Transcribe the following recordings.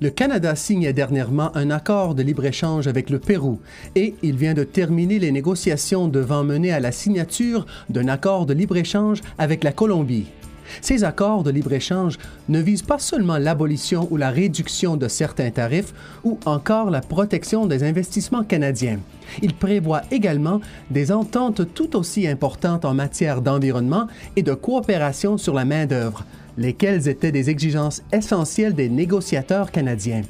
Le Canada signe dernièrement un accord de libre-échange avec le Pérou et il vient de terminer les négociations devant mener à la signature d'un accord de libre-échange avec la Colombie. Ces accords de libre-échange ne visent pas seulement l'abolition ou la réduction de certains tarifs ou encore la protection des investissements canadiens. Ils prévoient également des ententes tout aussi importantes en matière d'environnement et de coopération sur la main-d'œuvre, lesquelles étaient des exigences essentielles des négociateurs canadiens.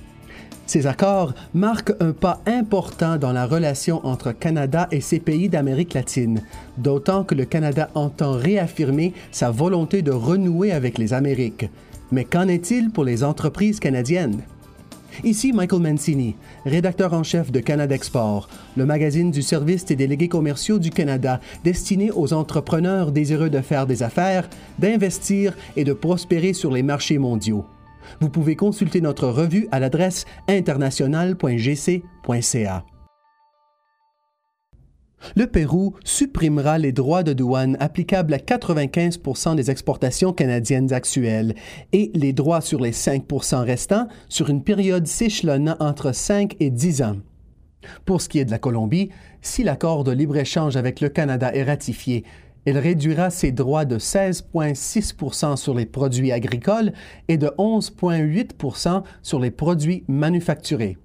Ces accords marquent un pas important dans la relation entre Canada et ces pays d'Amérique latine, d'autant que le Canada entend réaffirmer sa volonté de renouer avec les Amériques. Mais qu'en est-il pour les entreprises canadiennes? Ici Michael Mancini, rédacteur en chef de Canada Export, le magazine du service des délégués commerciaux du Canada destiné aux entrepreneurs désireux de faire des affaires, d'investir et de prospérer sur les marchés mondiaux. Vous pouvez consulter notre revue à l'adresse international.gc.ca. Le Pérou supprimera les droits de douane applicables à 95% des exportations canadiennes actuelles et les droits sur les 5% restants sur une période s'échelonnant entre 5 et 10 ans. Pour ce qui est de la Colombie, si l'accord de libre-échange avec le Canada est ratifié, elle réduira ses droits de 16,6% sur les produits agricoles et de 11,8% sur les produits manufacturés.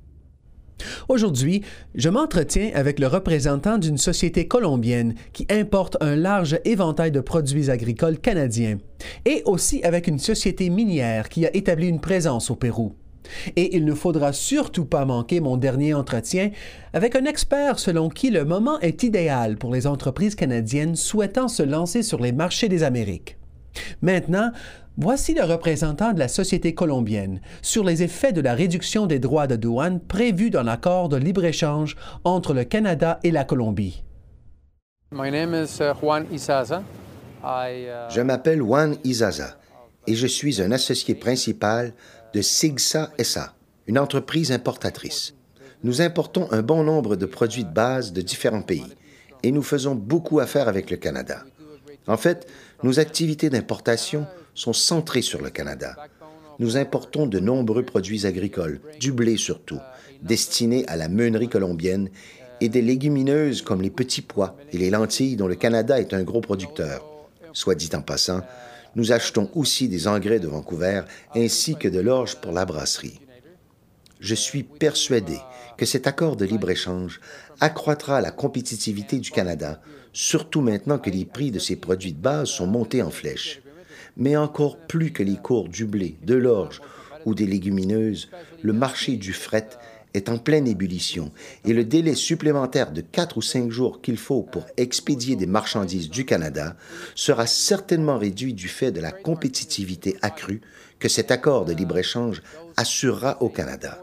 Aujourd'hui, je m'entretiens avec le représentant d'une société colombienne qui importe un large éventail de produits agricoles canadiens, et aussi avec une société minière qui a établi une présence au Pérou. Et il ne faudra surtout pas manquer mon dernier entretien avec un expert selon qui le moment est idéal pour les entreprises canadiennes souhaitant se lancer sur les marchés des Amériques. Maintenant, voici le représentant de la société colombienne sur les effets de la réduction des droits de douane prévus dans l'accord de libre-échange entre le Canada et la Colombie. Uh, uh, je m'appelle Juan Izaza et je suis un associé principal de Sigsa SA, une entreprise importatrice. Nous importons un bon nombre de produits de base de différents pays et nous faisons beaucoup affaire avec le Canada. En fait, nos activités d'importation sont centrées sur le Canada. Nous importons de nombreux produits agricoles, du blé surtout, destinés à la meunerie colombienne, et des légumineuses comme les petits pois et les lentilles dont le Canada est un gros producteur. Soit dit en passant, nous achetons aussi des engrais de Vancouver ainsi que de l'orge pour la brasserie. Je suis persuadé que cet accord de libre-échange accroîtra la compétitivité du Canada, surtout maintenant que les prix de ses produits de base sont montés en flèche. Mais encore plus que les cours du blé, de l'orge ou des légumineuses, le marché du fret est en pleine ébullition et le délai supplémentaire de quatre ou cinq jours qu'il faut pour expédier des marchandises du Canada sera certainement réduit du fait de la compétitivité accrue que cet accord de libre-échange assurera au Canada.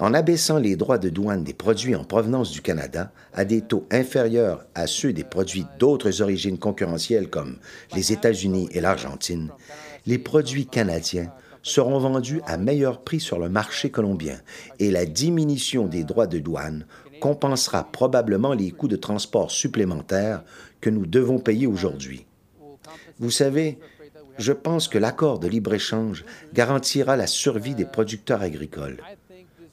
En abaissant les droits de douane des produits en provenance du Canada à des taux inférieurs à ceux des produits d'autres origines concurrentielles comme les États-Unis et l'Argentine, les produits canadiens seront vendus à meilleur prix sur le marché colombien et la diminution des droits de douane compensera probablement les coûts de transport supplémentaires que nous devons payer aujourd'hui. Vous savez, je pense que l'accord de libre-échange garantira la survie des producteurs agricoles.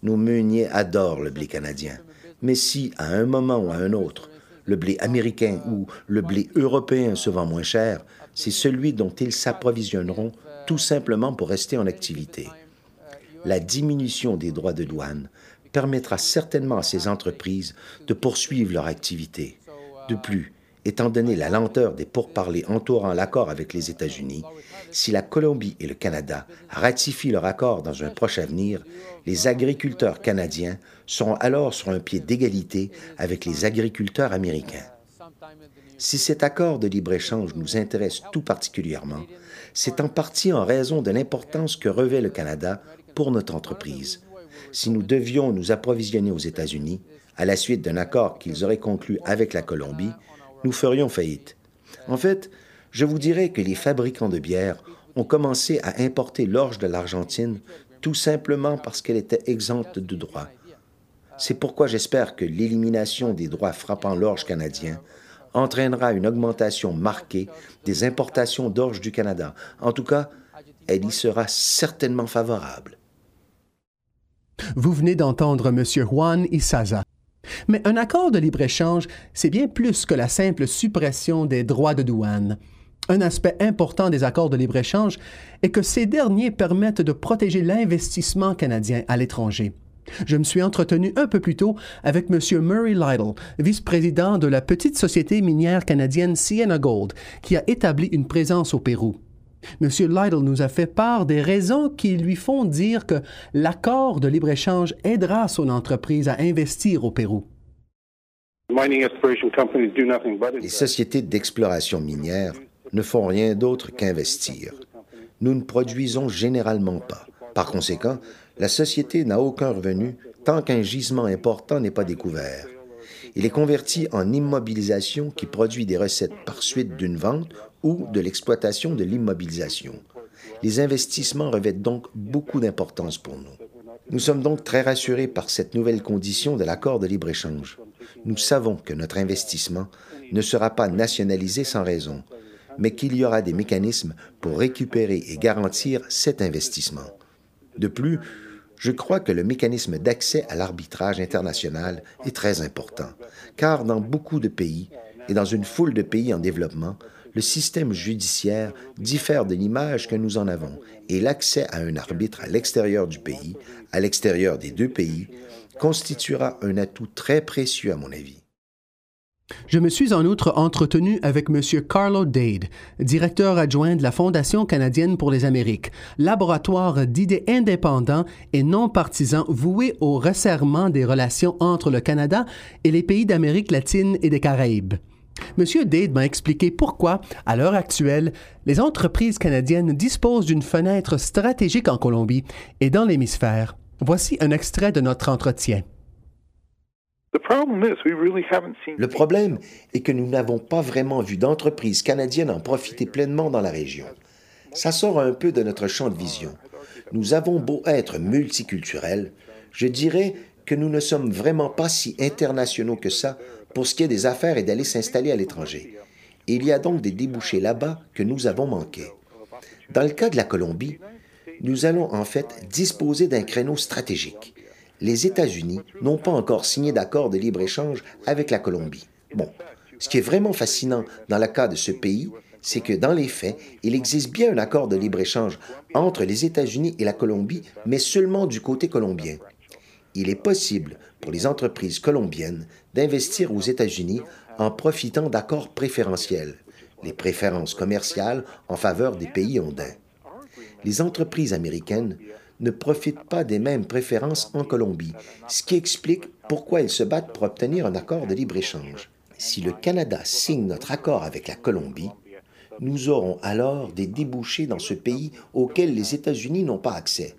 Nos meuniers adorent le blé canadien, mais si, à un moment ou à un autre, le blé américain ou le blé européen se vend moins cher, c'est celui dont ils s'approvisionneront tout simplement pour rester en activité. La diminution des droits de douane permettra certainement à ces entreprises de poursuivre leur activité. De plus, étant donné la lenteur des pourparlers entourant l'accord avec les États-Unis, si la Colombie et le Canada ratifient leur accord dans un proche avenir, les agriculteurs canadiens seront alors sur un pied d'égalité avec les agriculteurs américains. Si cet accord de libre-échange nous intéresse tout particulièrement, c'est en partie en raison de l'importance que revêt le Canada pour notre entreprise. Si nous devions nous approvisionner aux États-Unis, à la suite d'un accord qu'ils auraient conclu avec la Colombie, nous ferions faillite. En fait, je vous dirais que les fabricants de bière ont commencé à importer l'orge de l'Argentine tout simplement parce qu'elle était exempte de droits. C'est pourquoi j'espère que l'élimination des droits frappant l'orge canadien entraînera une augmentation marquée des importations d'orge du Canada. En tout cas, elle y sera certainement favorable. Vous venez d'entendre M. Juan Isaza. Mais un accord de libre-échange, c'est bien plus que la simple suppression des droits de douane. Un aspect important des accords de libre-échange est que ces derniers permettent de protéger l'investissement canadien à l'étranger. Je me suis entretenu un peu plus tôt avec M. Murray Lytle, vice-président de la petite société minière canadienne Sienna Gold, qui a établi une présence au Pérou. M. Lytle nous a fait part des raisons qui lui font dire que l'accord de libre-échange aidera son entreprise à investir au Pérou. Les sociétés d'exploration minière ne font rien d'autre qu'investir. Nous ne produisons généralement pas. Par conséquent, la société n'a aucun revenu tant qu'un gisement important n'est pas découvert. Il est converti en immobilisation qui produit des recettes par suite d'une vente ou de l'exploitation de l'immobilisation. Les investissements revêtent donc beaucoup d'importance pour nous. Nous sommes donc très rassurés par cette nouvelle condition de l'accord de libre-échange. Nous savons que notre investissement ne sera pas nationalisé sans raison, mais qu'il y aura des mécanismes pour récupérer et garantir cet investissement. De plus, je crois que le mécanisme d'accès à l'arbitrage international est très important, car dans beaucoup de pays et dans une foule de pays en développement, le système judiciaire diffère de l'image que nous en avons et l'accès à un arbitre à l'extérieur du pays, à l'extérieur des deux pays, constituera un atout très précieux à mon avis. Je me suis en outre entretenu avec M. Carlo Dade, directeur adjoint de la Fondation canadienne pour les Amériques, laboratoire d'idées indépendants et non partisans voué au resserrement des relations entre le Canada et les pays d'Amérique latine et des Caraïbes. M. Dade m'a expliqué pourquoi, à l'heure actuelle, les entreprises canadiennes disposent d'une fenêtre stratégique en Colombie et dans l'hémisphère. Voici un extrait de notre entretien. Le problème est que nous n'avons pas vraiment vu d'entreprises canadiennes en profiter pleinement dans la région. Ça sort un peu de notre champ de vision. Nous avons beau être multiculturels, je dirais que nous ne sommes vraiment pas si internationaux que ça pour ce qui est des affaires et d'aller s'installer à l'étranger. Il y a donc des débouchés là-bas que nous avons manqués. Dans le cas de la Colombie, nous allons en fait disposer d'un créneau stratégique. Les États-Unis n'ont pas encore signé d'accord de libre-échange avec la Colombie. Bon, ce qui est vraiment fascinant dans le cas de ce pays, c'est que dans les faits, il existe bien un accord de libre-échange entre les États-Unis et la Colombie, mais seulement du côté colombien il est possible pour les entreprises colombiennes d'investir aux États-Unis en profitant d'accords préférentiels, les préférences commerciales en faveur des pays ondins. Les entreprises américaines ne profitent pas des mêmes préférences en Colombie, ce qui explique pourquoi elles se battent pour obtenir un accord de libre-échange. Si le Canada signe notre accord avec la Colombie, nous aurons alors des débouchés dans ce pays auxquels les États-Unis n'ont pas accès.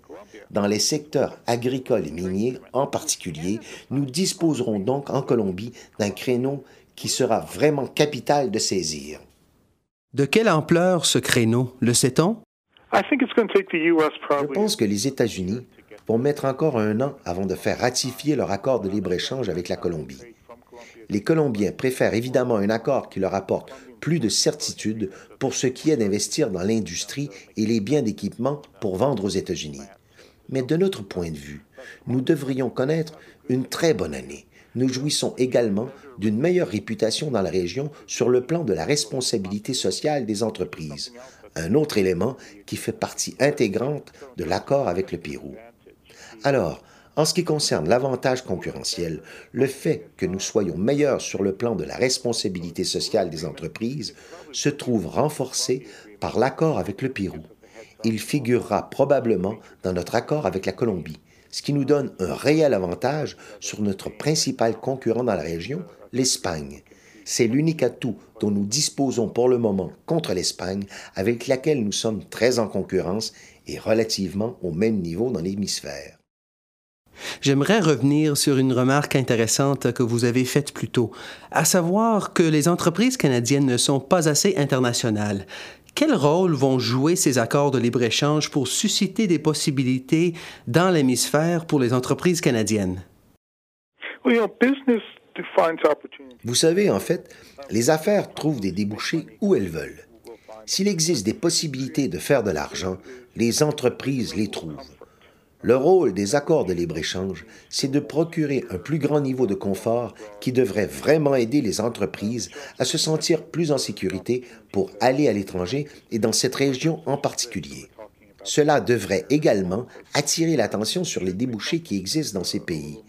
Dans les secteurs agricoles et miniers en particulier, nous disposerons donc en Colombie d'un créneau qui sera vraiment capital de saisir. De quelle ampleur ce créneau, le sait-on? Je pense que les États-Unis vont mettre encore un an avant de faire ratifier leur accord de libre-échange avec la Colombie. Les Colombiens préfèrent évidemment un accord qui leur apporte plus de certitude pour ce qui est d'investir dans l'industrie et les biens d'équipement pour vendre aux États-Unis. Mais de notre point de vue, nous devrions connaître une très bonne année. Nous jouissons également d'une meilleure réputation dans la région sur le plan de la responsabilité sociale des entreprises, un autre élément qui fait partie intégrante de l'accord avec le Pérou. Alors, en ce qui concerne l'avantage concurrentiel, le fait que nous soyons meilleurs sur le plan de la responsabilité sociale des entreprises se trouve renforcé par l'accord avec le Pérou il figurera probablement dans notre accord avec la Colombie, ce qui nous donne un réel avantage sur notre principal concurrent dans la région, l'Espagne. C'est l'unique atout dont nous disposons pour le moment contre l'Espagne, avec laquelle nous sommes très en concurrence et relativement au même niveau dans l'hémisphère. J'aimerais revenir sur une remarque intéressante que vous avez faite plus tôt, à savoir que les entreprises canadiennes ne sont pas assez internationales. Quel rôle vont jouer ces accords de libre-échange pour susciter des possibilités dans l'hémisphère pour les entreprises canadiennes? Vous savez, en fait, les affaires trouvent des débouchés où elles veulent. S'il existe des possibilités de faire de l'argent, les entreprises les trouvent. Le rôle des accords de libre-échange, c'est de procurer un plus grand niveau de confort qui devrait vraiment aider les entreprises à se sentir plus en sécurité pour aller à l'étranger et dans cette région en particulier. Cela devrait également attirer l'attention sur les débouchés qui existent dans ces pays.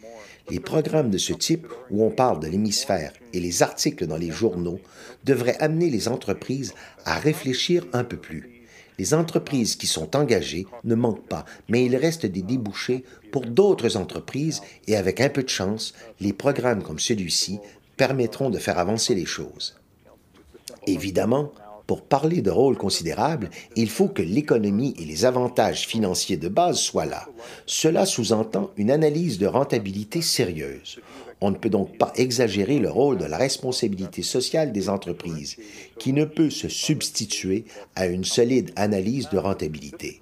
Les programmes de ce type, où on parle de l'hémisphère, et les articles dans les journaux devraient amener les entreprises à réfléchir un peu plus. Les entreprises qui sont engagées ne manquent pas, mais il reste des débouchés pour d'autres entreprises et avec un peu de chance, les programmes comme celui-ci permettront de faire avancer les choses. Évidemment, pour parler de rôle considérable, il faut que l'économie et les avantages financiers de base soient là. Cela sous-entend une analyse de rentabilité sérieuse. On ne peut donc pas exagérer le rôle de la responsabilité sociale des entreprises, qui ne peut se substituer à une solide analyse de rentabilité.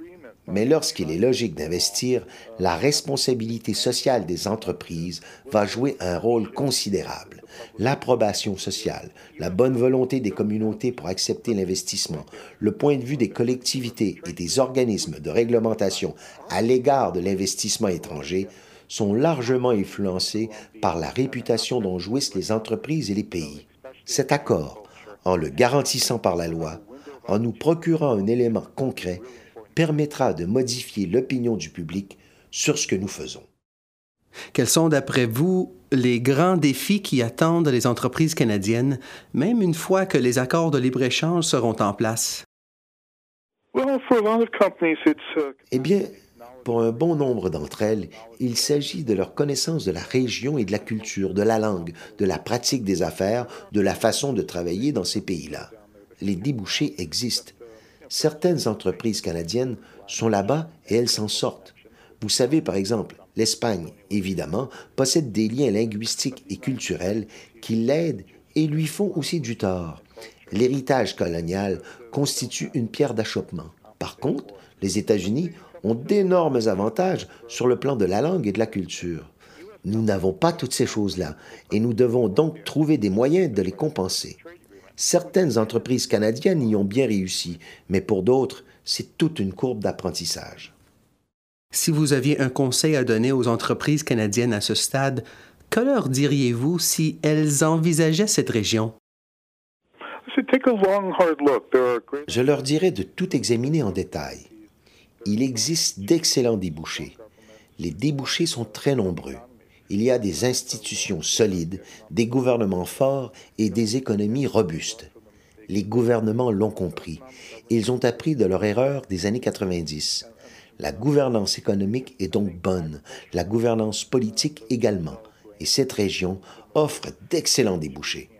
Mais lorsqu'il est logique d'investir, la responsabilité sociale des entreprises va jouer un rôle considérable. L'approbation sociale, la bonne volonté des communautés pour accepter l'investissement, le point de vue des collectivités et des organismes de réglementation à l'égard de l'investissement étranger sont largement influencés par la réputation dont jouissent les entreprises et les pays. Cet accord, en le garantissant par la loi, en nous procurant un élément concret, permettra de modifier l'opinion du public sur ce que nous faisons. Quels sont, d'après vous, les grands défis qui attendent les entreprises canadiennes, même une fois que les accords de libre-échange seront en place? Eh bien, pour un bon nombre d'entre elles, il s'agit de leur connaissance de la région et de la culture, de la langue, de la pratique des affaires, de la façon de travailler dans ces pays-là. Les débouchés existent. Certaines entreprises canadiennes sont là-bas et elles s'en sortent. Vous savez, par exemple, l'Espagne, évidemment, possède des liens linguistiques et culturels qui l'aident et lui font aussi du tort. L'héritage colonial constitue une pierre d'achoppement. Par contre, les États-Unis ont d'énormes avantages sur le plan de la langue et de la culture. Nous n'avons pas toutes ces choses-là et nous devons donc trouver des moyens de les compenser. Certaines entreprises canadiennes y ont bien réussi, mais pour d'autres, c'est toute une courbe d'apprentissage. Si vous aviez un conseil à donner aux entreprises canadiennes à ce stade, que leur diriez-vous si elles envisageaient cette région? Je leur dirais de tout examiner en détail il existe d'excellents débouchés. Les débouchés sont très nombreux. Il y a des institutions solides, des gouvernements forts et des économies robustes. Les gouvernements l'ont compris. Ils ont appris de leur erreur des années 90. La gouvernance économique est donc bonne, la gouvernance politique également, et cette région offre d'excellents débouchés.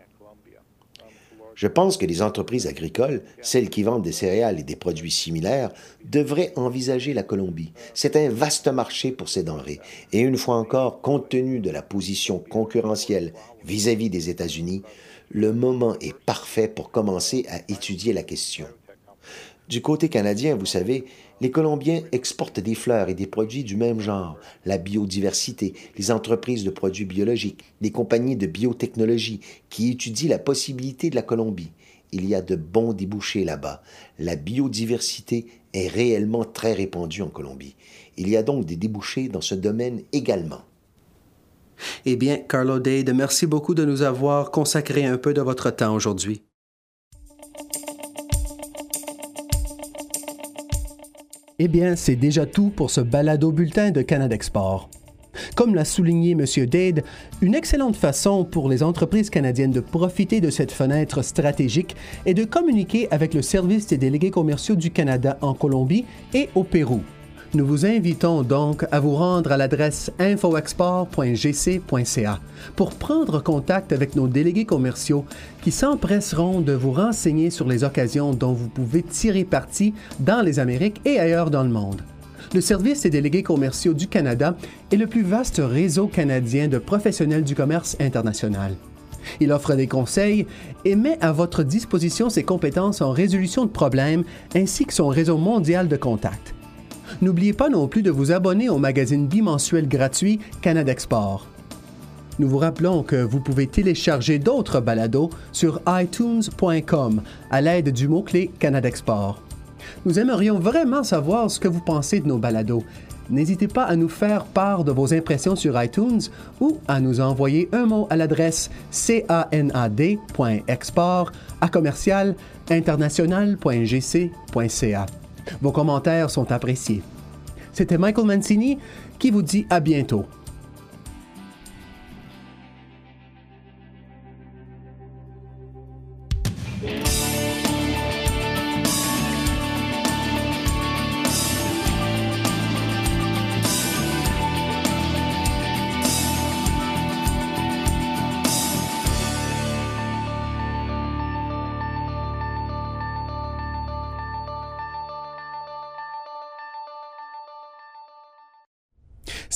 Je pense que les entreprises agricoles, celles qui vendent des céréales et des produits similaires, devraient envisager la Colombie. C'est un vaste marché pour ces denrées. Et une fois encore, compte tenu de la position concurrentielle vis-à-vis des États-Unis, le moment est parfait pour commencer à étudier la question. Du côté canadien, vous savez, les Colombiens exportent des fleurs et des produits du même genre, la biodiversité, les entreprises de produits biologiques, les compagnies de biotechnologie qui étudient la possibilité de la Colombie. Il y a de bons débouchés là-bas. La biodiversité est réellement très répandue en Colombie. Il y a donc des débouchés dans ce domaine également. Eh bien, Carlo Dade, merci beaucoup de nous avoir consacré un peu de votre temps aujourd'hui. Eh bien, c'est déjà tout pour ce balado bulletin de Canada Export. Comme l'a souligné M. Dade, une excellente façon pour les entreprises canadiennes de profiter de cette fenêtre stratégique est de communiquer avec le service des délégués commerciaux du Canada en Colombie et au Pérou. Nous vous invitons donc à vous rendre à l'adresse infoexport.gc.ca pour prendre contact avec nos délégués commerciaux qui s'empresseront de vous renseigner sur les occasions dont vous pouvez tirer parti dans les Amériques et ailleurs dans le monde. Le Service des délégués commerciaux du Canada est le plus vaste réseau canadien de professionnels du commerce international. Il offre des conseils et met à votre disposition ses compétences en résolution de problèmes ainsi que son réseau mondial de contacts. N'oubliez pas non plus de vous abonner au magazine bimensuel gratuit Canada Export. Nous vous rappelons que vous pouvez télécharger d'autres balados sur itunes.com à l'aide du mot-clé Canada Export. Nous aimerions vraiment savoir ce que vous pensez de nos balados. n'hésitez pas à nous faire part de vos impressions sur iTunes ou à nous envoyer un mot à l'adresse canad.export à commercial international.gc.ca. Vos commentaires sont appréciés. C'était Michael Mancini qui vous dit à bientôt.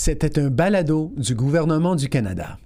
C'était un balado du gouvernement du Canada.